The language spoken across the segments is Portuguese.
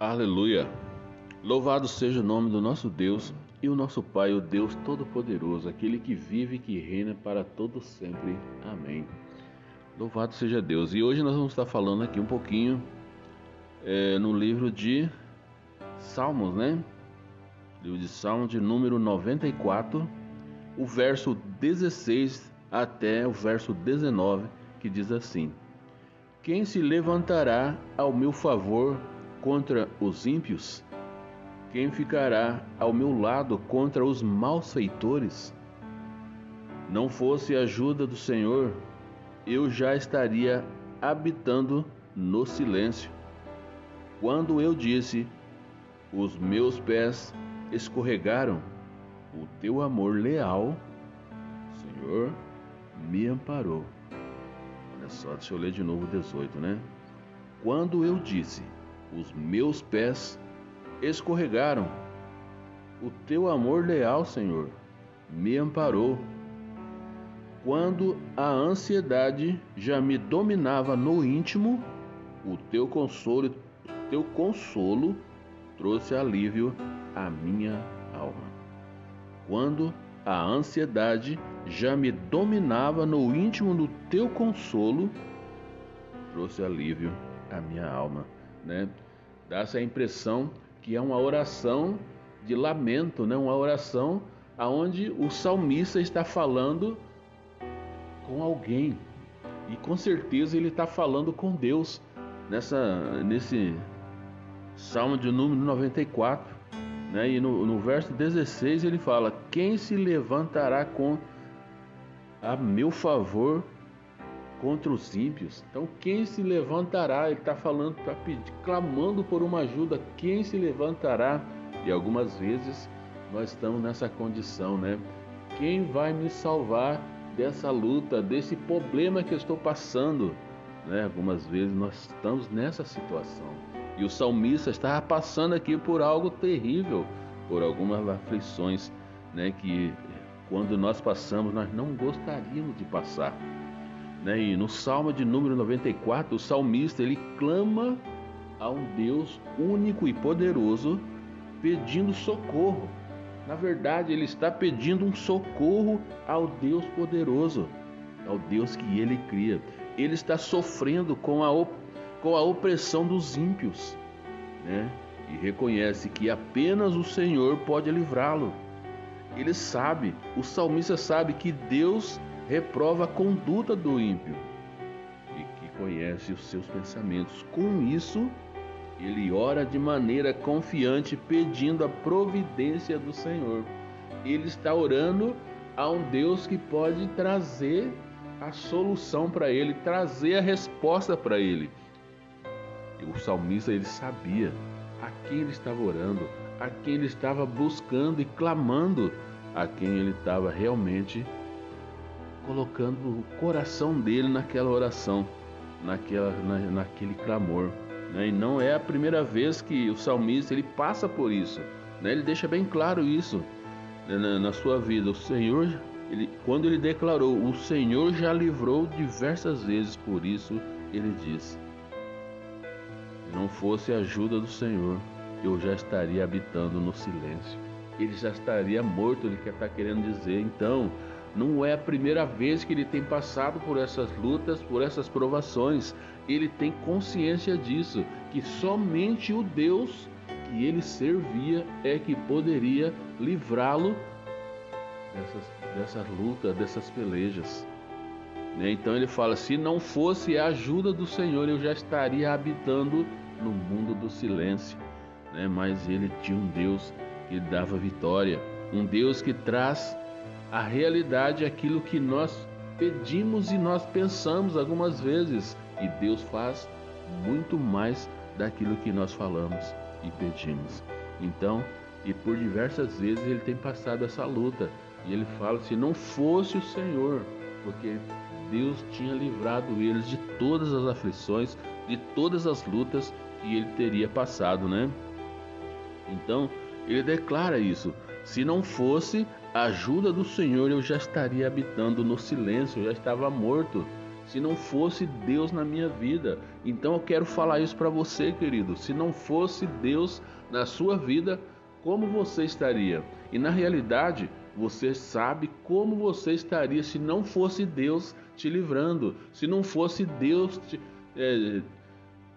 Aleluia! Louvado seja o nome do nosso Deus e o nosso Pai, o Deus Todo-Poderoso, aquele que vive e que reina para todo sempre. Amém. Louvado seja Deus. E hoje nós vamos estar falando aqui um pouquinho é, no livro de Salmos, né? Livro de Salmos de número 94, o verso 16 até o verso 19, que diz assim: Quem se levantará ao meu favor contra os ímpios? Quem ficará ao meu lado contra os malfeitores? Não fosse a ajuda do Senhor, eu já estaria habitando no silêncio. Quando eu disse, os meus pés escorregaram, o teu amor leal, Senhor, me amparou. Olha só, deixa eu ler de novo o 18, né? Quando eu disse, os meus pés escorregaram. O teu amor leal, Senhor, me amparou. Quando a ansiedade já me dominava no íntimo, o teu consolo, teu consolo trouxe alívio à minha alma. Quando a ansiedade já me dominava no íntimo do teu consolo, trouxe alívio à minha alma né? Dá essa impressão que é uma oração de lamento, né? Uma oração aonde o salmista está falando com alguém e com certeza ele está falando com Deus nessa nesse Salmo de número 94, né? E no, no verso 16 ele fala: Quem se levantará com a meu favor contra os ímpios. Então, quem se levantará? Ele está falando, está clamando por uma ajuda. Quem se levantará? E algumas vezes nós estamos nessa condição, né? Quem vai me salvar dessa luta, desse problema que eu estou passando? Né? Algumas vezes nós estamos nessa situação. E o salmista está passando aqui por algo terrível, por algumas aflições, né? Que quando nós passamos, nós não gostaríamos de passar. Né? E no Salmo de número 94, o salmista ele clama a um Deus único e poderoso, pedindo socorro. Na verdade, ele está pedindo um socorro ao Deus poderoso, ao Deus que ele cria. Ele está sofrendo com a, com a opressão dos ímpios, né? E reconhece que apenas o Senhor pode livrá-lo. Ele sabe, o salmista sabe que Deus reprova a conduta do ímpio e que conhece os seus pensamentos. Com isso, ele ora de maneira confiante, pedindo a providência do Senhor. Ele está orando a um Deus que pode trazer a solução para ele, trazer a resposta para ele. E o salmista ele sabia a quem ele estava orando, a quem ele estava buscando e clamando, a quem ele estava realmente colocando o coração dele naquela oração, naquela, na, naquele clamor. Né? E não é a primeira vez que o salmista ele passa por isso. Né? Ele deixa bem claro isso né? na, na, sua vida. O Senhor, ele, quando ele declarou, o Senhor já livrou diversas vezes, por isso ele diz: Se não fosse a ajuda do Senhor, eu já estaria habitando no silêncio. Ele já estaria morto, ele está querendo dizer. Então, não é a primeira vez que ele tem passado por essas lutas, por essas provações. Ele tem consciência disso, que somente o Deus que ele servia é que poderia livrá-lo dessas, dessas lutas, dessas pelejas. Né? Então ele fala: se não fosse a ajuda do Senhor, eu já estaria habitando no mundo do silêncio. Né? Mas ele tinha um Deus que dava vitória, um Deus que traz a realidade é aquilo que nós pedimos e nós pensamos algumas vezes, e Deus faz muito mais daquilo que nós falamos e pedimos. Então, e por diversas vezes ele tem passado essa luta, e ele fala: se não fosse o Senhor, porque Deus tinha livrado eles de todas as aflições, de todas as lutas que ele teria passado, né? Então, ele declara isso: se não fosse a ajuda do Senhor, eu já estaria habitando no silêncio, eu já estava morto. se não fosse Deus na minha vida. Então eu quero falar isso para você, querido. Se não fosse Deus na sua vida, como você estaria? E na realidade, você sabe como você estaria se não fosse Deus te livrando, se não fosse Deus te, é,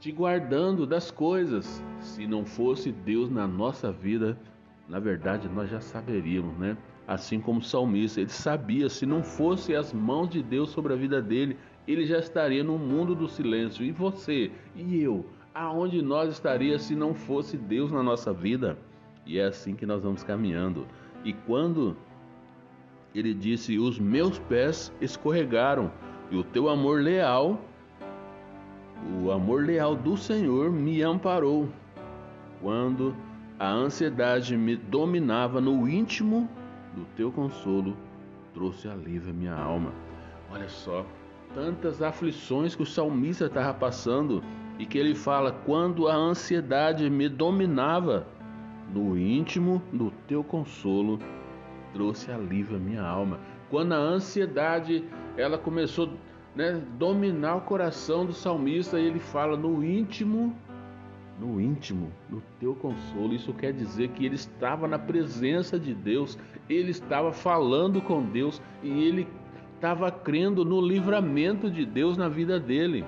te guardando das coisas, se não fosse Deus na nossa vida, na verdade nós já saberíamos, né? Assim como o salmista, ele sabia, se não fosse as mãos de Deus sobre a vida dele, ele já estaria no mundo do silêncio. E você, e eu, aonde nós estaríamos se não fosse Deus na nossa vida? E é assim que nós vamos caminhando. E quando ele disse: Os meus pés escorregaram, e o teu amor leal, o amor leal do Senhor me amparou. Quando a ansiedade me dominava no íntimo do teu consolo, trouxe alívio à minha alma. Olha só, tantas aflições que o salmista estava passando e que ele fala: quando a ansiedade me dominava, no íntimo do teu consolo, trouxe alívio à minha alma. Quando a ansiedade ela começou né, dominar o coração do salmista, ele fala no íntimo, no íntimo, no teu consolo. Isso quer dizer que ele estava na presença de Deus, ele estava falando com Deus e ele estava crendo no livramento de Deus na vida dele.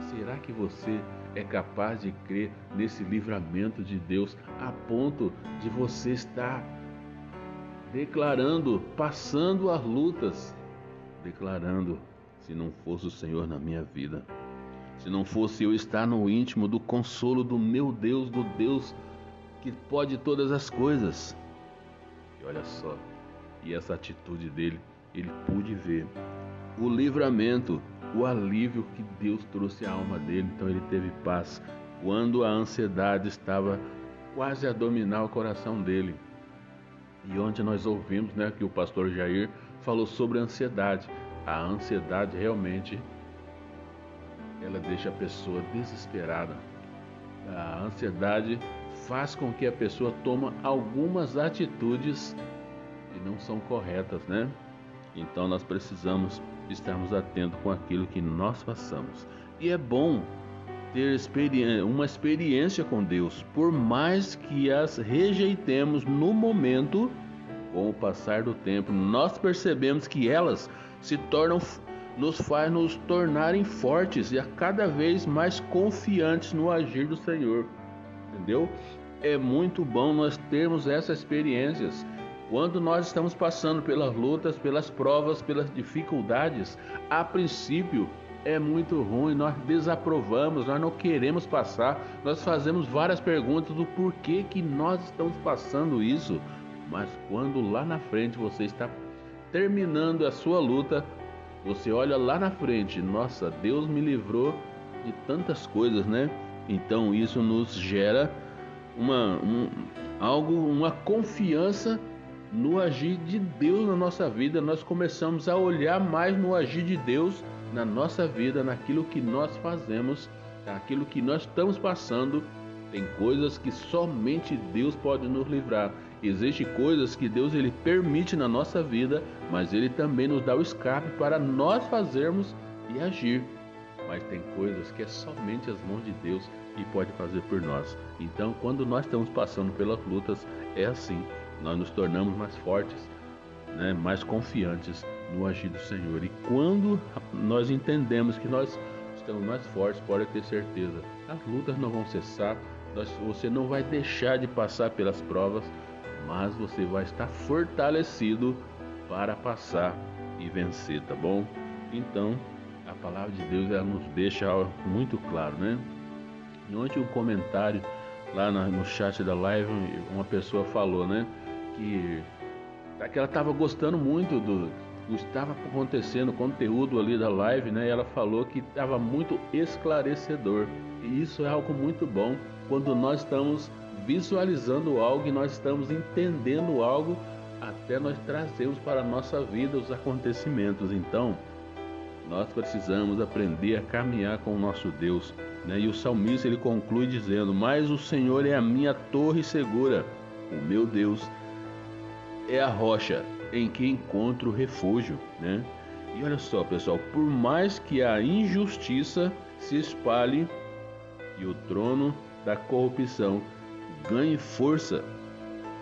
Será que você é capaz de crer nesse livramento de Deus a ponto de você estar declarando, passando as lutas, declarando: se não fosse o Senhor na minha vida, se não fosse eu estar no íntimo do consolo do meu Deus, do Deus que pode todas as coisas. E olha só, e essa atitude dele, ele pôde ver o livramento, o alívio que Deus trouxe à alma dele, então ele teve paz quando a ansiedade estava quase a dominar o coração dele. E onde nós ouvimos né, que o pastor Jair falou sobre a ansiedade. A ansiedade realmente ela deixa a pessoa desesperada. A ansiedade faz com que a pessoa tome algumas atitudes que não são corretas, né? Então nós precisamos estarmos atentos com aquilo que nós façamos. E é bom ter uma experiência com Deus, por mais que as rejeitemos no momento, com o passar do tempo, nós percebemos que elas se tornam nos faz nos tornarem fortes e a cada vez mais confiantes no agir do Senhor. Entendeu? É muito bom nós termos essas experiências. Quando nós estamos passando pelas lutas, pelas provas, pelas dificuldades, a princípio é muito ruim, nós desaprovamos, nós não queremos passar, nós fazemos várias perguntas do porquê que nós estamos passando isso, mas quando lá na frente você está terminando a sua luta, você olha lá na frente, nossa, Deus me livrou de tantas coisas, né? Então isso nos gera uma um, algo, uma confiança no agir de Deus na nossa vida. Nós começamos a olhar mais no agir de Deus na nossa vida, naquilo que nós fazemos, naquilo que nós estamos passando. Tem coisas que somente Deus pode nos livrar. Existem coisas que Deus ele permite na nossa vida, mas ele também nos dá o escape para nós fazermos e agir. Mas tem coisas que é somente as mãos de Deus que pode fazer por nós. Então, quando nós estamos passando pelas lutas, é assim, nós nos tornamos mais fortes, né, mais confiantes no agir do Senhor. E quando nós entendemos que nós estamos mais fortes, pode ter certeza, as lutas não vão cessar, você não vai deixar de passar pelas provas, mas você vai estar fortalecido para passar e vencer, tá bom? Então, a palavra de Deus ela nos deixa muito claro, né? E ontem um comentário lá no chat da live, uma pessoa falou, né? Que, que ela estava gostando muito do, estava acontecendo, o conteúdo ali da live, né? ela falou que estava muito esclarecedor. E isso é algo muito bom quando nós estamos visualizando algo e nós estamos entendendo algo até nós trazemos para a nossa vida os acontecimentos. Então, nós precisamos aprender a caminhar com o nosso Deus. Né? E o salmista ele conclui dizendo: Mas o Senhor é a minha torre segura, o meu Deus é a rocha em que encontro refúgio, né? E olha só, pessoal, por mais que a injustiça se espalhe e o trono da corrupção ganhe força,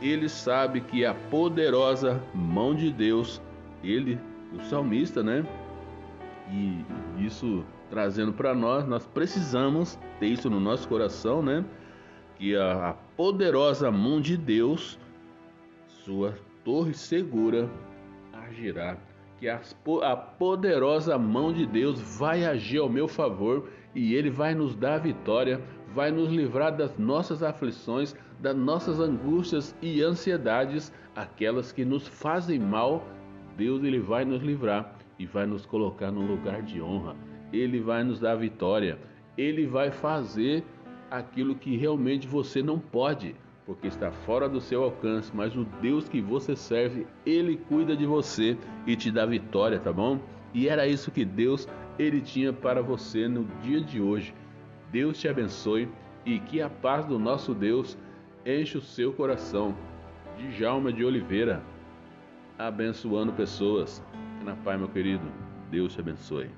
ele sabe que a poderosa mão de Deus, ele, o salmista, né? E isso trazendo para nós, nós precisamos ter isso no nosso coração, né? Que a, poderosa mão de Deus, sua torre segura, agirá. Que a, poderosa mão de Deus vai agir ao meu favor e Ele vai nos dar vitória, vai nos livrar das nossas aflições, das nossas angústias e ansiedades, aquelas que nos fazem mal. Deus ele vai nos livrar e vai nos colocar num lugar de honra. Ele vai nos dar vitória. Ele vai fazer aquilo que realmente você não pode, porque está fora do seu alcance, mas o Deus que você serve, ele cuida de você e te dá vitória, tá bom? E era isso que Deus ele tinha para você no dia de hoje. Deus te abençoe e que a paz do nosso Deus enche o seu coração. Djalma de Oliveira, abençoando pessoas. Na paz, meu querido. Deus te abençoe.